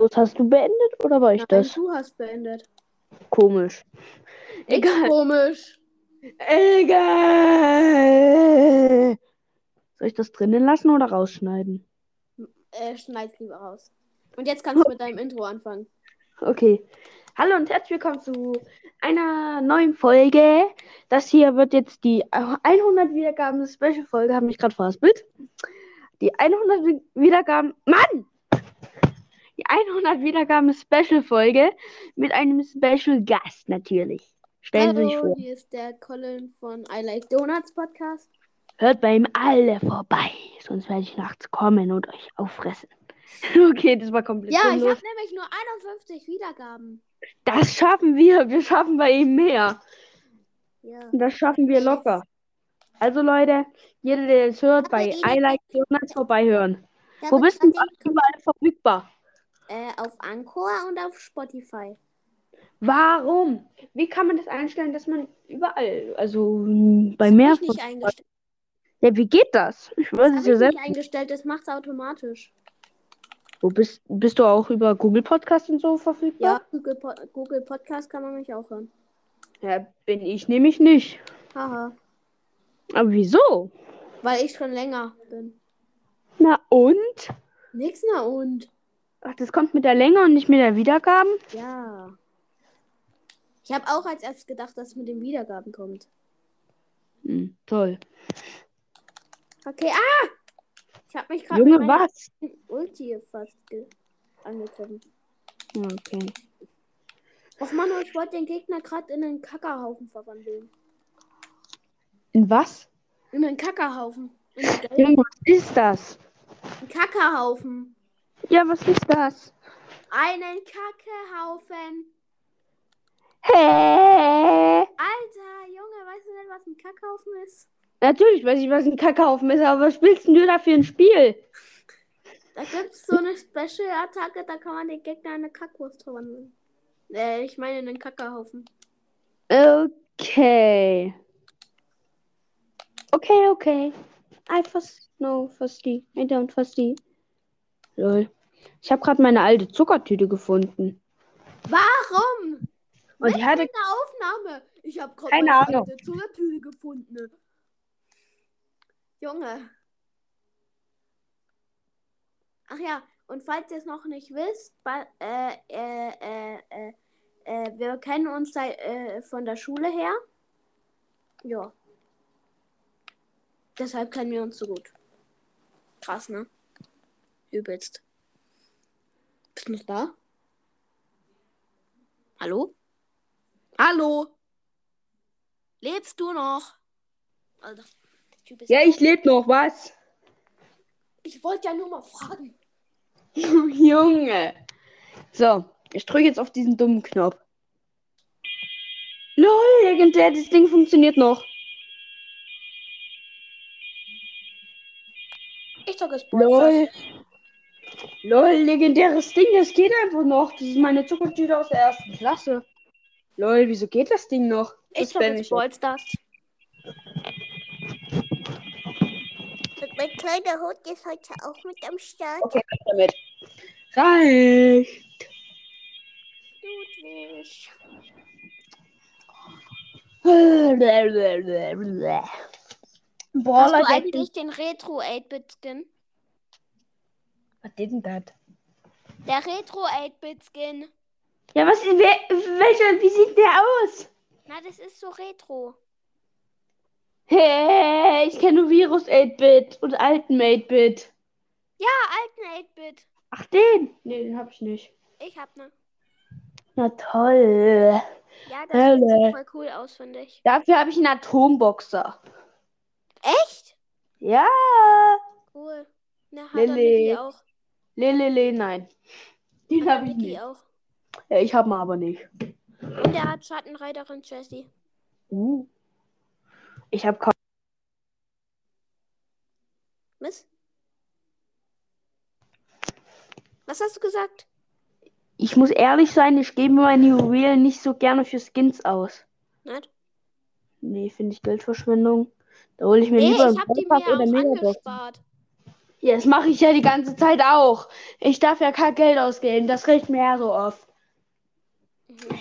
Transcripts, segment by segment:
Hast du beendet oder war ich Nein, das? du hast beendet. Komisch. Egal. komisch. Egal. Soll ich das drinnen lassen oder rausschneiden? Äh, schneid's lieber raus. Und jetzt kannst du mit deinem Intro anfangen. Okay. Hallo und herzlich willkommen zu einer neuen Folge. Das hier wird jetzt die 100 Wiedergaben Special Folge. Habe mich gerade verhaspelt. Die 100 Wiedergaben. Mann! Die 100 Wiedergaben Special Folge mit einem Special Gast natürlich. Stellen Sie sich Hallo, vor. hier ist der Colin von I Like Donuts Podcast. Hört bei ihm alle vorbei. Sonst werde ich nachts kommen und euch auffressen. Okay, das war komplett Ja, ich sinnlos. habe nämlich nur 51 Wiedergaben. Das schaffen wir. Wir schaffen bei ihm mehr. Ja. Das schaffen wir locker. Also Leute, jeder, der es hört, bei I Like Donuts vorbeihören. Wo Aber bist du überall verfügbar? Äh, auf Anchor und auf Spotify. Warum? Wie kann man das einstellen, dass man überall, also bei mehr ich nicht eingestellt. Ja, wie geht das? Ich weiß es ja ich selbst. nicht eingestellt, das macht's automatisch. Wo bist, bist du auch über Google Podcast und so Ja, verfügbar? Google, po Google Podcast kann man mich auch hören. Ja, bin ich nämlich nicht. Haha. Aber wieso? Weil ich schon länger bin. Na und? Nix na und. Ach, das kommt mit der Länge und nicht mit der Wiedergaben? Ja. Ich habe auch als erstes gedacht, dass es mit den Wiedergaben kommt. Hm, toll. Okay, ah! Ich habe mich gerade Junge, mit meiner was? Ulti fast angegriffen. Ja, Okay. Och Mann, ich wollte den Gegner gerade in einen Kackerhaufen verwandeln. In was? In einen Kackerhaufen. In Junge, was ist das? Kackerhaufen. Ja, was ist das? Einen Kackehaufen. Hä? Alter, Junge, weißt du denn, was ein Kackhaufen ist? Natürlich weiß ich, was ein Kackhaufen ist, aber was spielst denn du da für ein Spiel? Da gibt es so eine Special-Attacke, da kann man den Gegner in eine Kackwurst verwandeln. Äh, ich meine in einen Kackerhaufen. Okay. Okay, okay. I first no, verstehe. I don't verstehe. Lol. Ich habe gerade meine alte Zuckertüte gefunden. Warum? Und die hatte. In der Aufnahme. Ich habe gerade meine Ahnung. alte Zuckertüte gefunden. Junge. Ach ja, und falls ihr es noch nicht wisst, äh, äh, äh, äh, äh, wir kennen uns seit, äh, von der Schule her. Ja. Deshalb kennen wir uns so gut. Krass, ne? Übelst. Bist du noch da? Hallo? Hallo? Lebst du noch? Alter, der Typ ist Ja, ich lebe noch, was? Ich wollte ja nur mal fragen. Junge. So, ich drücke jetzt auf diesen dummen Knopf. Lol, legendär, das Ding funktioniert noch. Ich zocke es Lol. Lol, legendäres Ding, das geht einfach noch. Das ist meine Zuckertüte aus der ersten Klasse. Lol, wieso geht das Ding noch? Ich Das ich jetzt. Ballstars. Und mein kleiner Hund ist heute auch mit am Start. Okay, damit. Reicht. Ludwig. Boah, Hast du Leute, eigentlich den Retro 8-Bit-Skin? Was ist denn das? Der Retro 8-Bit-Skin. Ja, was, wer, welcher, wie sieht der aus? Na, das ist so Retro. Hey, ich kenne nur Virus 8-Bit und alten 8-Bit. Ja, alten 8-Bit. Ach, den? Nee, den hab ich nicht. Ich hab ne. Na toll. Ja, das Hölle. Sieht voll cool aus, finde ich. Dafür habe ich einen Atomboxer. Echt? Ja. Cool. Na, hat Lilly. Auch. Lelele, nein. Den habe der ich nicht. auch. Ja, ich habe ihn aber nicht. Und er hat Schattenreiterin Jessie. Uh. Ich habe kaum. Was? Was hast du gesagt? Ich muss ehrlich sein, ich gebe meine Juwelen nicht so gerne für Skins aus. Nicht? Nee, finde ich Geldverschwendung. Da hole ich mir Nee, lieber ich hab die Brawl Pass mir oder auch Megabox. angespart. Ja, das mache ich ja die ganze Zeit auch. Ich darf ja kein Geld ausgeben. Das regt mir ja so oft. Mhm.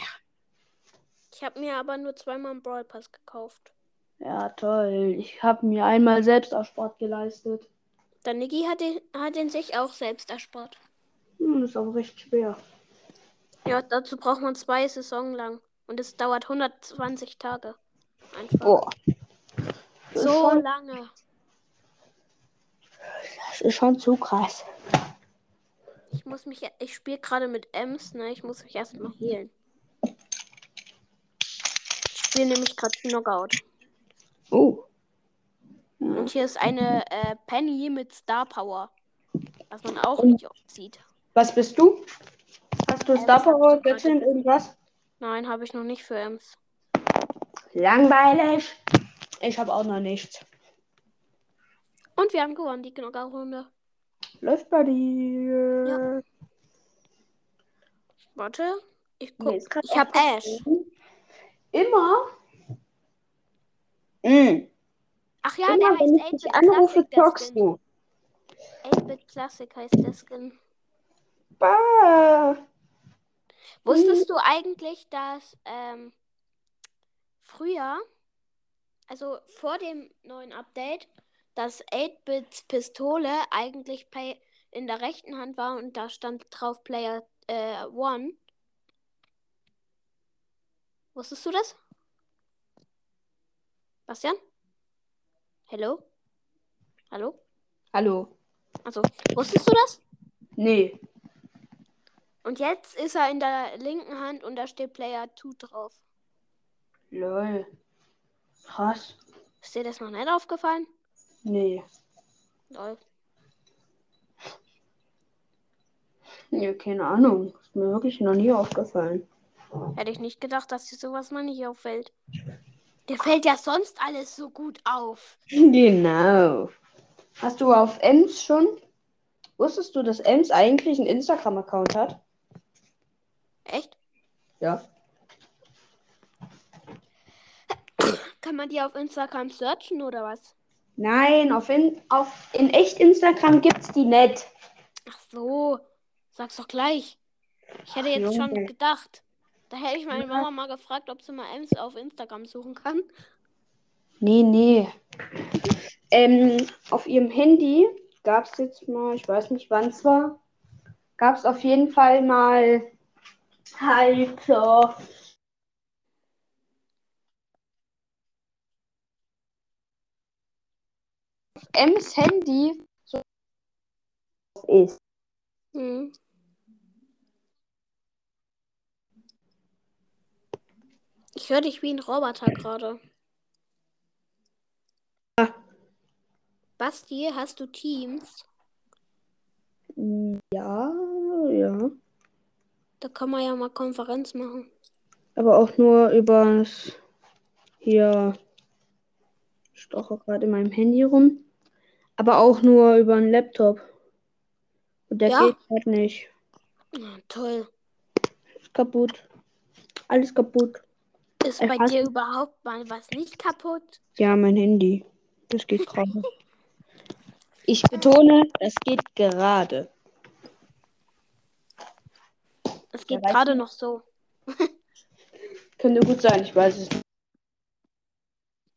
Ich habe mir aber nur zweimal einen Brawl Pass gekauft. Ja, toll. Ich habe mir einmal selbst Sport geleistet. Der Niki hat den, hat den sich auch selbst erspart. Hm, ist aber recht schwer. Ja, dazu braucht man zwei Saison lang. Und es dauert 120 Tage. Einfach. Boah. Das so lange. Das ist schon zu krass. Ich muss mich. Ich spiele gerade mit Ems, ne? Ich muss mich erstmal healen. Ich spiele nämlich gerade Knockout. Oh. Und hier ist eine äh, Penny mit Star Power. Was man auch Und- nicht sieht. Was bist du? Hast du Äh, Star Power, Göttin, irgendwas? Nein, habe ich noch nicht für Ems. Langweilig. Ich habe auch noch nichts. Und wir haben gewonnen, die Knockout-Runde. Läuft bei dir. Warte. Ich guck. grad ich habe Ash. Immer. Mm. Ach ja, Immer der heißt ich dich 8-Bit anrufe, Skin. du. 8-Bit Classic heißt der Skin. Bah. Wusstest du eigentlich, dass ähm, früher, also vor dem neuen Update, dass 8-Bits Pistole eigentlich Play in der rechten Hand war und da stand drauf Player äh, One? Wusstest du das? Bastian? Hallo? Hallo? Hallo. Also, wusstest du das? Nee. Und jetzt ist er in der linken Hand und da steht Player 2 drauf. Lol. Krass. Ist dir das noch nicht aufgefallen? Nee. Lol. Ja, keine Ahnung. Ist mir wirklich noch nie aufgefallen. Hätte ich nicht gedacht, dass dir sowas mal nicht auffällt. Dir fällt ja sonst alles so gut auf. Genau. Hast du auf Ems schon? Wusstest du, dass Ems eigentlich einen Instagram-Account hat? Echt? Ja. Kann man die auf Instagram searchen oder was? Nein, auf in, auf, in echt Instagram gibt's die nicht. Ach so. Sag's doch gleich. Ich hätte jetzt schon Junge. gedacht. Da hätte ich meine Mama mal gefragt, ob sie mal Ems auf Instagram suchen kann. Nee, nee. Ähm, auf ihrem Handy gab's jetzt mal, ich weiß nicht wann es war, gab's auf jeden Fall mal halt so. Ems Handy so ist. Hm. Ich höre dich wie ein Roboter gerade. Basti, hast du Teams? Ja, ja. Da kann man ja mal Konferenz machen. Aber auch nur übers hier. Ich stoche gerade in meinem Handy rum. Aber auch nur über einen Laptop. Und der Ja. geht halt nicht. Ah, toll. Ist kaputt. Alles kaputt. Ist Äh, bei dir überhaupt mal was nicht kaputt? Ja, mein Handy. Das geht gerade. Ich betone, das geht gerade. Es geht weiß gerade noch so. Könnte gut sein, ich weiß es nicht.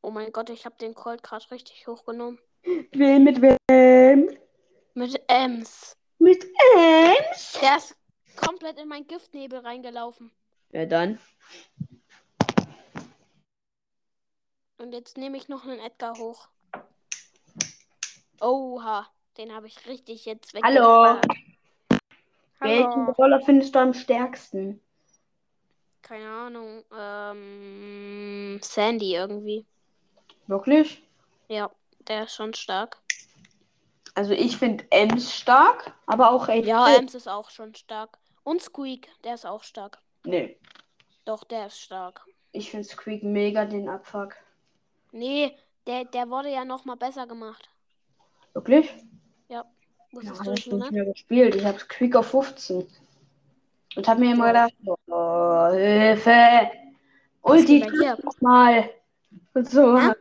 Oh mein Gott, ich habe den Colt gerade richtig hochgenommen. Wer mit wem? Mit Ems. Mit Ems? Der ist komplett in meinen Giftnebel reingelaufen. Ja, dann. Und jetzt nehme ich noch einen Edgar hoch. Oha, den habe ich richtig jetzt weg. Hallo. Welchen. Brawler findest du am stärksten? Keine Ahnung. Ähm, Sandy irgendwie. Wirklich? Ja, der ist schon stark. Also ich finde Ems stark, aber auch echt. Ja, gut. Ems ist auch schon stark. Und Squeak, der ist auch stark. Nee. Doch, der ist stark. Ich finde Squeak mega den Abfuck. Nee, der, der wurde ja noch mal besser gemacht. Wirklich? Ja. Ja, Wusstest hab du ich das noch nicht mehr gespielt. Ich habe Squeak auf 15. Und habe mir immer Ja. gedacht, oh, Hilfe. Ulti mal. Und so. Hä?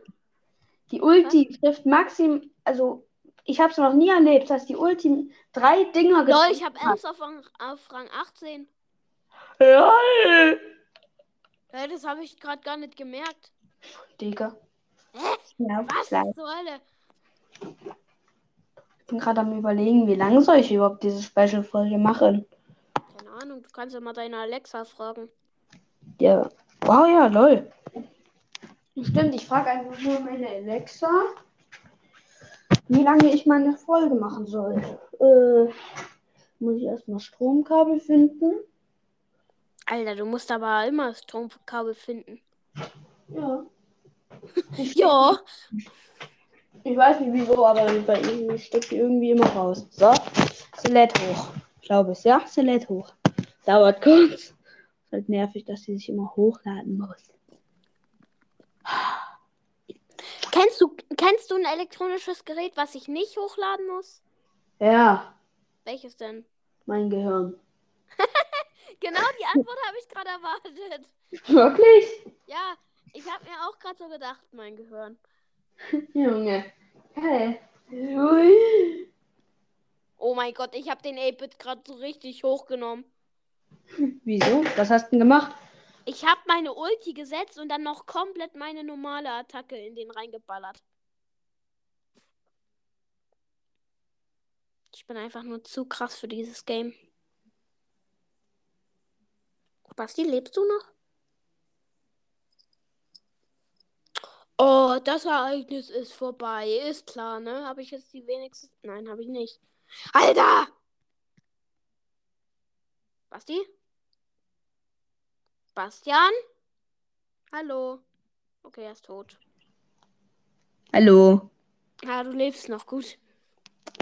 Die Ulti trifft maxim, also Ich habe es noch nie erlebt, dass die Ultim drei Dinger Lol, getroffen ich habe. Ems auf, Rang- auf Rang 18. Lol. Hä, das habe ich gerade gar nicht gemerkt. Digga. Hä? Ja, Was klar. zur Hölle? Ich bin gerade am überlegen, wie lange soll ich überhaupt diese Special-Folge machen? Keine Ahnung, du kannst ja mal deine Alexa fragen. Ja. Wow, ja, lol. Stimmt, ich frage einfach nur meine Alexa, wie lange ich meine Folge machen soll. Äh, muss ich erstmal Stromkabel finden? Alter, du musst aber immer Stromkabel finden. Ja. Ja. Ich weiß nicht wieso, aber bei ihm steckt die irgendwie immer raus. So, Skelett hoch. Glaube ich, ja? Skelett hoch. Dauert kurz. Ist halt nervig, dass sie sich immer hochladen muss. Kennst du, kennst du ein elektronisches Gerät, was ich nicht hochladen muss? Ja, Welches denn? mein Gehirn. Genau die Antwort habe ich gerade erwartet. Wirklich? Ja, ich habe mir auch gerade so gedacht, mein Gehirn. Junge. Hey. Ui. Oh mein Gott, ich habe den 8-Bit gerade so richtig hochgenommen. Wieso? Was hast du denn gemacht? Ich habe meine Ulti gesetzt und dann noch komplett meine normale Attacke in den reingeballert. Ich bin einfach nur zu krass für dieses Game. Basti, lebst du noch? Oh, das Ereignis ist vorbei. Ist klar, ne? Habe ich jetzt die wenigsten. Nein, habe ich nicht. Alter! Basti? Bastian? Hallo? Okay, er ist tot. Hallo. Ah, du lebst noch gut.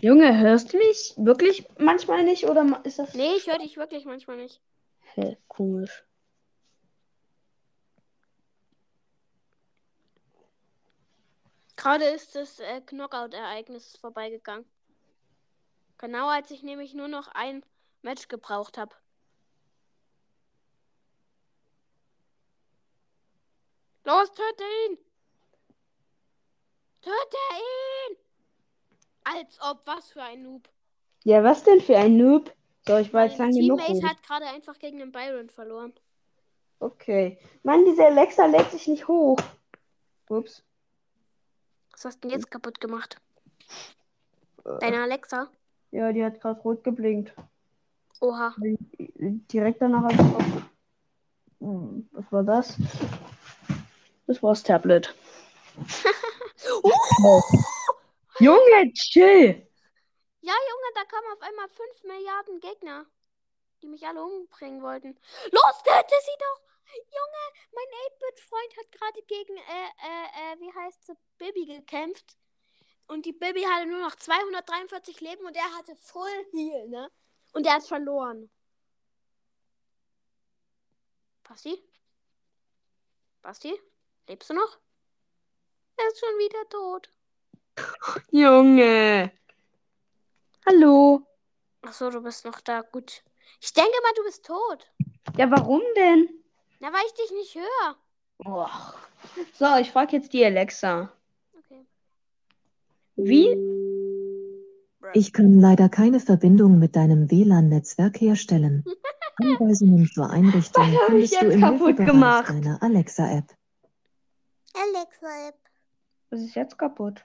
Junge, hörst du mich wirklich manchmal nicht oder ist das Nee, ich höre dich wirklich manchmal nicht. Hä, komisch? Gerade ist das äh, Knockout-Ereignis vorbeigegangen. Genau als ich nämlich nur noch ein Match gebraucht habe. Los, töte ihn! Töte ihn! Als ob, was für ein Noob. Ja, was denn für ein Noob? So, ich war jetzt Mein lang genug. Teammate hat gerade einfach gegen den Byron verloren. Okay. Mann, diese Alexa lädt sich nicht hoch. Ups. Was hast du denn jetzt kaputt gemacht? Deine Alexa? Ja, die hat gerade rot geblinkt. Oha. Direkt danach habe ich. Hm, Was war das? Das war das Tablet. Oh. Junge, chill! Ja, Junge, da kamen auf einmal 5 Milliarden Gegner, die mich alle umbringen wollten. Los, töte sie doch! Junge, mein 8-Bit-Freund hat gerade gegen, äh, äh, äh, wie heißt sie, Bibi gekämpft. Und die Bibi hatte nur noch 243 Leben und er hatte Full Heal, ne? Und er hat verloren. Basti? Basti? Lebst du noch? Er ist schon wieder tot. Junge! Hallo! Achso, du bist noch da. Gut. Ich denke mal, du bist tot. Ja, warum denn? Na, weil ich dich nicht höre. Boah. So, ich frage jetzt die Alexa. Okay. Wie? Ich kann leider keine Verbindung mit deinem WLAN-Netzwerk herstellen. Anweisungen zur Einrichtung findest du jetzt im kaputt Hilfebereich gemacht? deiner Alexa-App. Alexa-App. Was ist jetzt kaputt?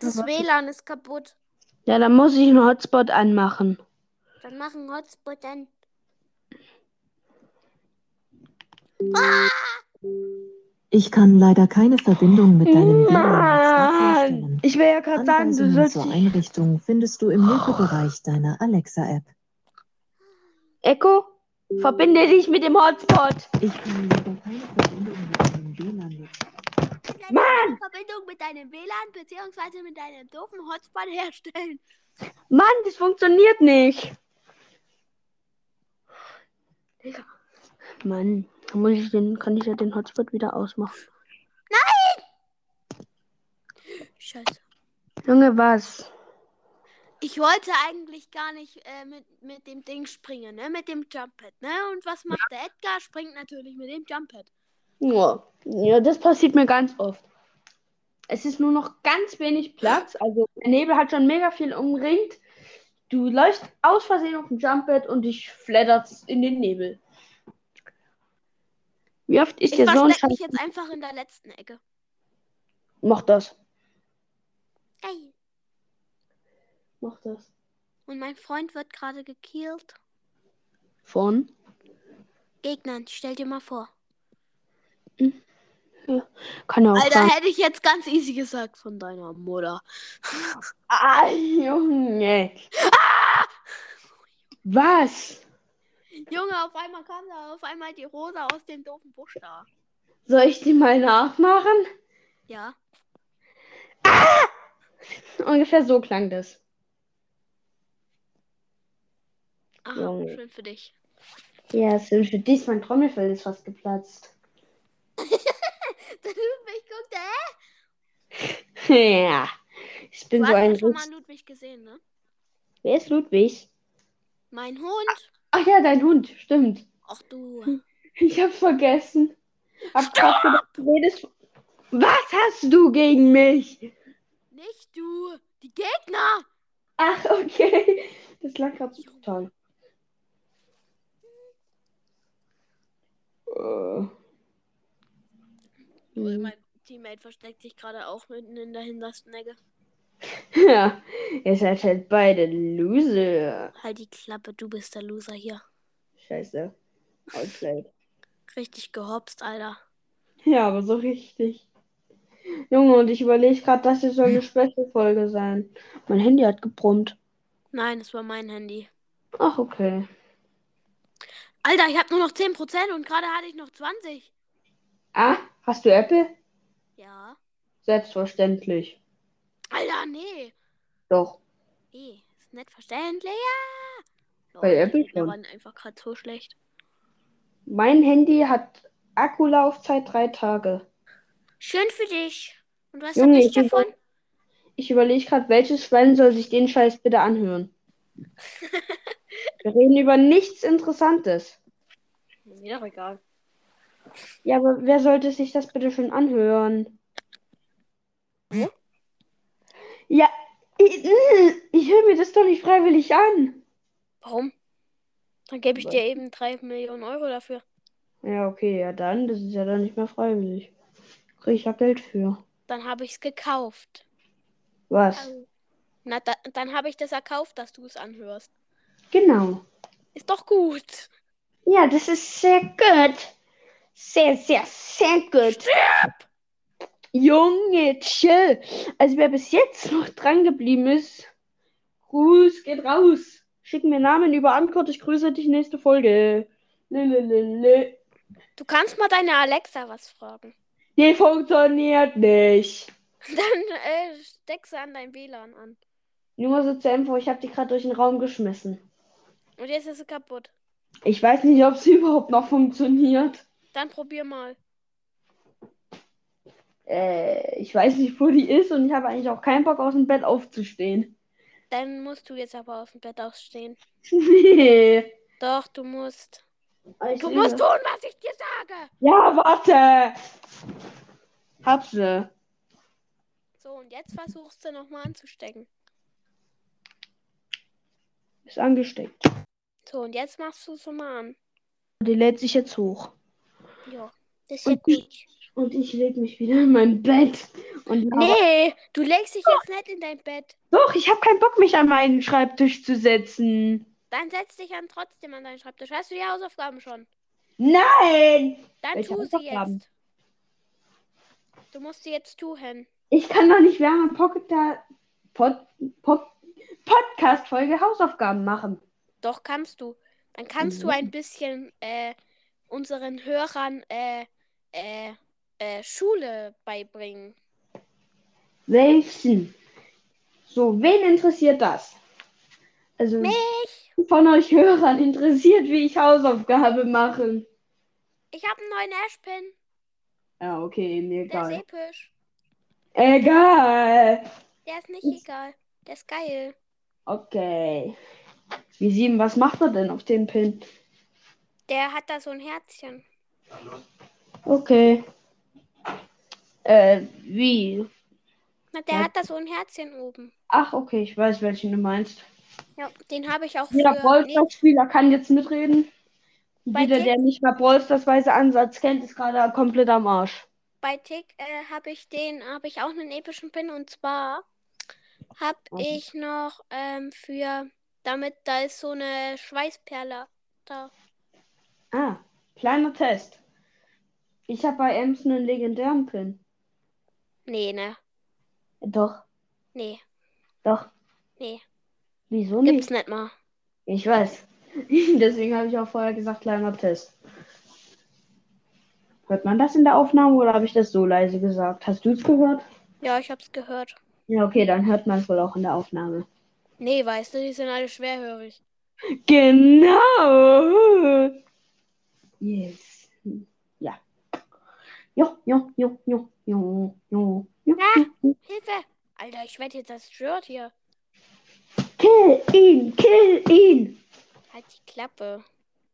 Das WLAN ist kaputt. Ja, dann muss ich einen Hotspot anmachen. Dann machen Hotspot an. Ich kann leider keine Verbindung mit deinem WLAN-Netzwerk herstellen. Ich will ja gerade sagen, du sollst zur. Einrichtung findest du im Hilfebereich deiner Alexa-App. Echo, verbinde dich mit dem Hotspot. Ich kann leider keine Verbindung mit deinem mit deinem WLAN bzw. mit deinem doofen Hotspot herstellen. Mann, das funktioniert nicht. Digga. Mann, muss ich den, kann ich ja den Hotspot wieder ausmachen. Scheiße. Junge, was? Ich wollte eigentlich gar nicht äh, mit, mit dem Ding springen, ne? Mit dem Jumppad, ne? Und was macht der Edgar? Springt natürlich mit dem Jumppad. Ja, ja, das passiert mir ganz oft. Es ist nur noch ganz wenig Platz. Also der Nebel hat schon mega viel umringt. Du läufst aus Versehen auf dem Jumppad und dich flattert in den Nebel. Wie oft ist Ich der verstecke Sonnenschein? mich jetzt einfach in der letzten Ecke. Mach das. Geil. Mach das. Und mein Freund wird gerade gekillt. Von? Gegnern, stell dir mal vor. Kann auch Alter, sagen. hätte ich jetzt ganz easy gesagt von deiner Mutter. Ah, Junge. Was? Junge, auf einmal kam da auf einmal die Rosa aus dem doofen Busch da. Soll ich die mal nachmachen? Ja. Ungefähr so klang das. Aha, Junge. schön für dich. Ja, es ist für dich, mein Trommelfell ist fast geplatzt. Ludwig guckt, hä? ja. Ich bin Du so hast ein ja schon mal Ludwig gesehen, ne? Wer ist Ludwig? Mein Hund. Ach ja, dein Hund, stimmt. Ach du. Ich hab's vergessen. Hab grad gedacht, du redest. Was hast du gegen mich? Nicht du. Die Gegner. Ach, okay. Das lag gerade so total. Äh. Hm. Mein Teammate versteckt sich gerade auch mitten in der hintersten Ecke. Ja, ihr seid halt beide Loser. Halt die Klappe, du bist der Loser hier. Scheiße. Outplayed. Richtig gehopst, Alter. Ja, aber so richtig. Junge, und ich überlege gerade, das hier soll eine Special-Folge sein. Mein Handy hat gebrummt. Nein, das war mein Handy. Ach, okay. Alter, ich habe nur noch 10% und gerade hatte ich noch 20. Ah, hast du Apple? Ja. Selbstverständlich. Alter, nee. Doch. Nee, ist nicht verständlich. Ja. Bei die Apple schon. waren einfach gerade so schlecht. Mein Handy hat Akkulaufzeit drei Tage. Schön für dich. Und was Junge, ich davon? Ich überlege gerade, welches Schwein soll sich den Scheiß bitte anhören. Wir reden über nichts Interessantes. Mir doch egal. Ja, aber wer sollte sich das bitte schon anhören? Hm? Ja, ich, ich höre mir das doch nicht freiwillig an. Warum? Dann gebe ich dir eben 3 Millionen Euro dafür. Ja, okay, ja dann, das ist ja dann nicht mehr freiwillig. Kriege ich ja Geld für. Dann habe ich es gekauft. Was? Na, da, dann habe ich das erkauft, dass du es anhörst. Genau. Ist doch gut. Ja, das ist sehr gut. Sehr, sehr, sehr gut. Junge, chill. Also wer bis jetzt noch dran geblieben ist, Gruß geht raus. Schick mir Namen über Antwort, ich grüße dich nächste Folge. Lelelele. Du kannst mal deine Alexa was fragen. Die funktioniert nicht. Dann äh, steck sie an dein WLAN an. Junge, so zur Info, ich habe die gerade durch den Raum geschmissen. Und jetzt ist sie kaputt. Ich weiß nicht, ob sie überhaupt noch funktioniert. Dann probier mal. Äh, ich weiß nicht, wo die ist und ich habe eigentlich auch keinen Bock, aus dem Bett aufzustehen. Dann musst du jetzt aber aus dem Bett ausstehen. nee. Doch, du musst. Ich Du musst das. tun, was ich dir sage. Ja, warte. Hab sie. So, und jetzt versuchst du nochmal anzustecken. Ist angesteckt. So, und jetzt machst du es mal an. Die lädt sich jetzt hoch. Ja, das ist ja Und- gut. Und ich leg mich wieder in mein Bett. Und Nee, du legst dich jetzt nicht in dein Bett. Doch, ich habe keinen Bock, mich an meinen Schreibtisch zu setzen. Dann setz dich an trotzdem an deinen Schreibtisch. Hast du die Hausaufgaben schon? Nein! Dann Welche tu sie jetzt. Du musst sie jetzt tun. Ich kann doch nicht während Pocket da Pod, Pod, Podcast-Folge Hausaufgaben machen. Doch kannst du. Dann kannst du Mhm. ein bisschen äh, unseren Hörern äh, äh, äh, Schule beibringen. Welchen? So, wen interessiert das? Also Mich! von euch Hörern interessiert, wie ich Hausaufgabe mache. Ich habe einen neuen Ashpin. Ja, okay, mir Der ist egal. episch. Egal. Der ist nicht Ich- egal. Der ist geil. Okay. Wie sieben, was macht er denn auf dem Pin? Der hat da so ein Herzchen. Okay. Äh, wie? Na, der Ja. hat da so ein Herzchen oben. Ach, okay, ich weiß, welchen du meinst. Ja, den habe ich auch Jeder für. Ballstars-Spieler kann jetzt mitreden. Bei Jeder, Tick- der nicht mal Ballstars-weise Ansatz kennt, ist gerade komplett am Arsch. bei Tick äh, habe ich den, habe ich auch einen epischen Pin und zwar habe Was? ich noch ähm, für, damit da ist so eine Schweißperle da. Ah, kleiner Test. Ich habe bei Ems einen legendären Pin. Nee, ne? Doch, Nee, doch. nee. Wieso Gibt's nicht? nicht mal. Ich weiß. Deswegen habe ich auch vorher gesagt, kleiner Test. Hört man das in der Aufnahme oder habe ich das so leise gesagt? Hast du es gehört? Ja, ich hab's gehört. Ja, okay, dann hört man es wohl auch in der Aufnahme. Nee, weißt du, die sind alle schwerhörig. Genau. Yes. Ja. Jo, jo, jo, jo, jo, jo, jo. Ah! Hilfe! Alter, ich werde jetzt zerstört hier. Kill ihn, kill ihn. Halt die Klappe.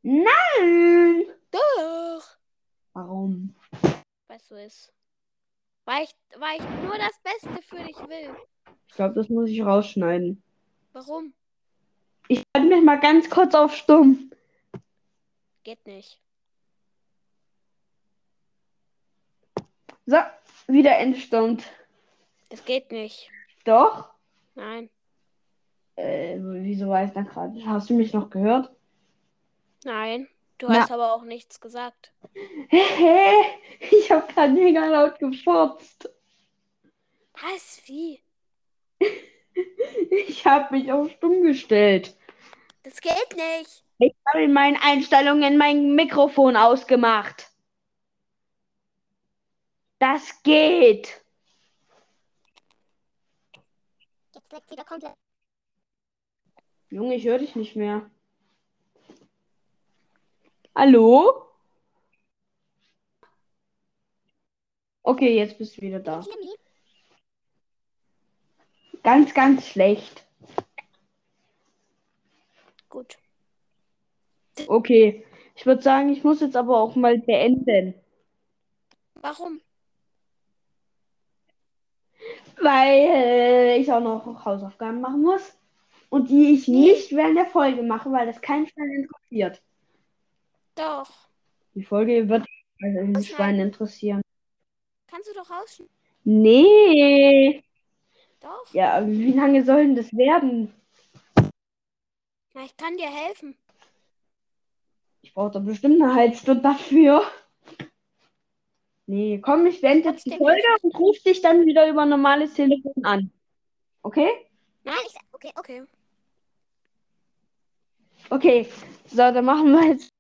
Nein. Doch! Warum? Was so ist. Weil ich, weil ich nur das Beste für dich will. Ich glaube, das muss ich rausschneiden. Warum? Ich schalte mich mal ganz kurz auf stumm. Geht nicht. So, wieder entstummt. Das geht nicht. Doch. Nein. Äh, wieso war ich da gerade? Hast du mich noch gehört? Nein. Du Na. hast aber auch nichts gesagt. Hä? Ich habe gerade mega laut gefurzt. Was? Wie? Ich habe mich auf stumm gestellt. Das geht nicht. Ich habe in meinen Einstellungen mein Mikrofon ausgemacht. Das geht. Jetzt leckt wieder komplett. Junge, ich höre dich nicht mehr. Hallo? Okay, jetzt bist du wieder da. Ganz, ganz schlecht. Gut. Okay, ich würde sagen, ich muss jetzt aber auch mal beenden, Warum? Weil äh, ich auch noch Hausaufgaben machen muss und die ich nicht während der Folge mache, weil das kein Schwein interessiert. Doch. Die Folge wird ein Was Schwein interessieren. Kannst du doch rausschneiden. Nee. Doch. Ja, wie lange soll denn das werden? Na, ich kann dir helfen. Ich brauche doch bestimmt eine halbe Stunde dafür. Nee, komm, ich beende jetzt die Folge und rufe dich dann wieder über normales Telefon an. Okay? Nein, ich. Okay, okay. Okay, so, dann machen wir jetzt.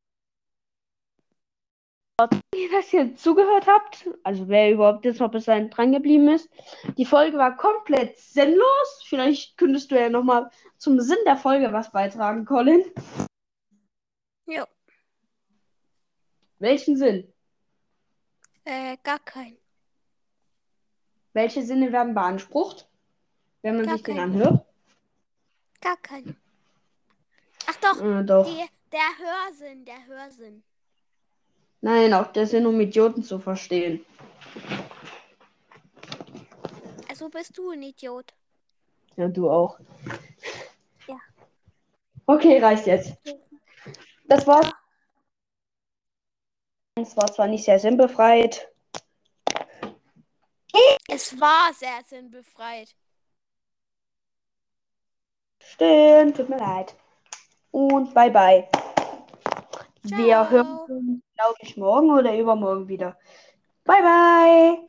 Ihr das hier zugehört habt, also wer überhaupt jetzt noch bis dahin dran geblieben ist. Die Folge war komplett sinnlos. Vielleicht könntest du ja nochmal zum Sinn der Folge was beitragen, Colin. Jo. Welchen Sinn? Äh, gar kein. Welche Sinne werden beansprucht, wenn man Gar sich den keinen. anhört? Gar kein. Ach doch, Äh, doch. die, der Hörsinn, der Hörsinn. Nein, auch der Sinn, um Idioten zu verstehen. Also bist du ein Idiot. Ja, du auch. Ja. Okay, reicht jetzt. Das war's. Es war zwar nicht sehr sinnbefreit. Es war sehr sinnbefreit. Stimmt, tut mir leid. Und bye bye. Wir Ciao. hören uns, glaube ich, morgen oder übermorgen wieder. Bye bye.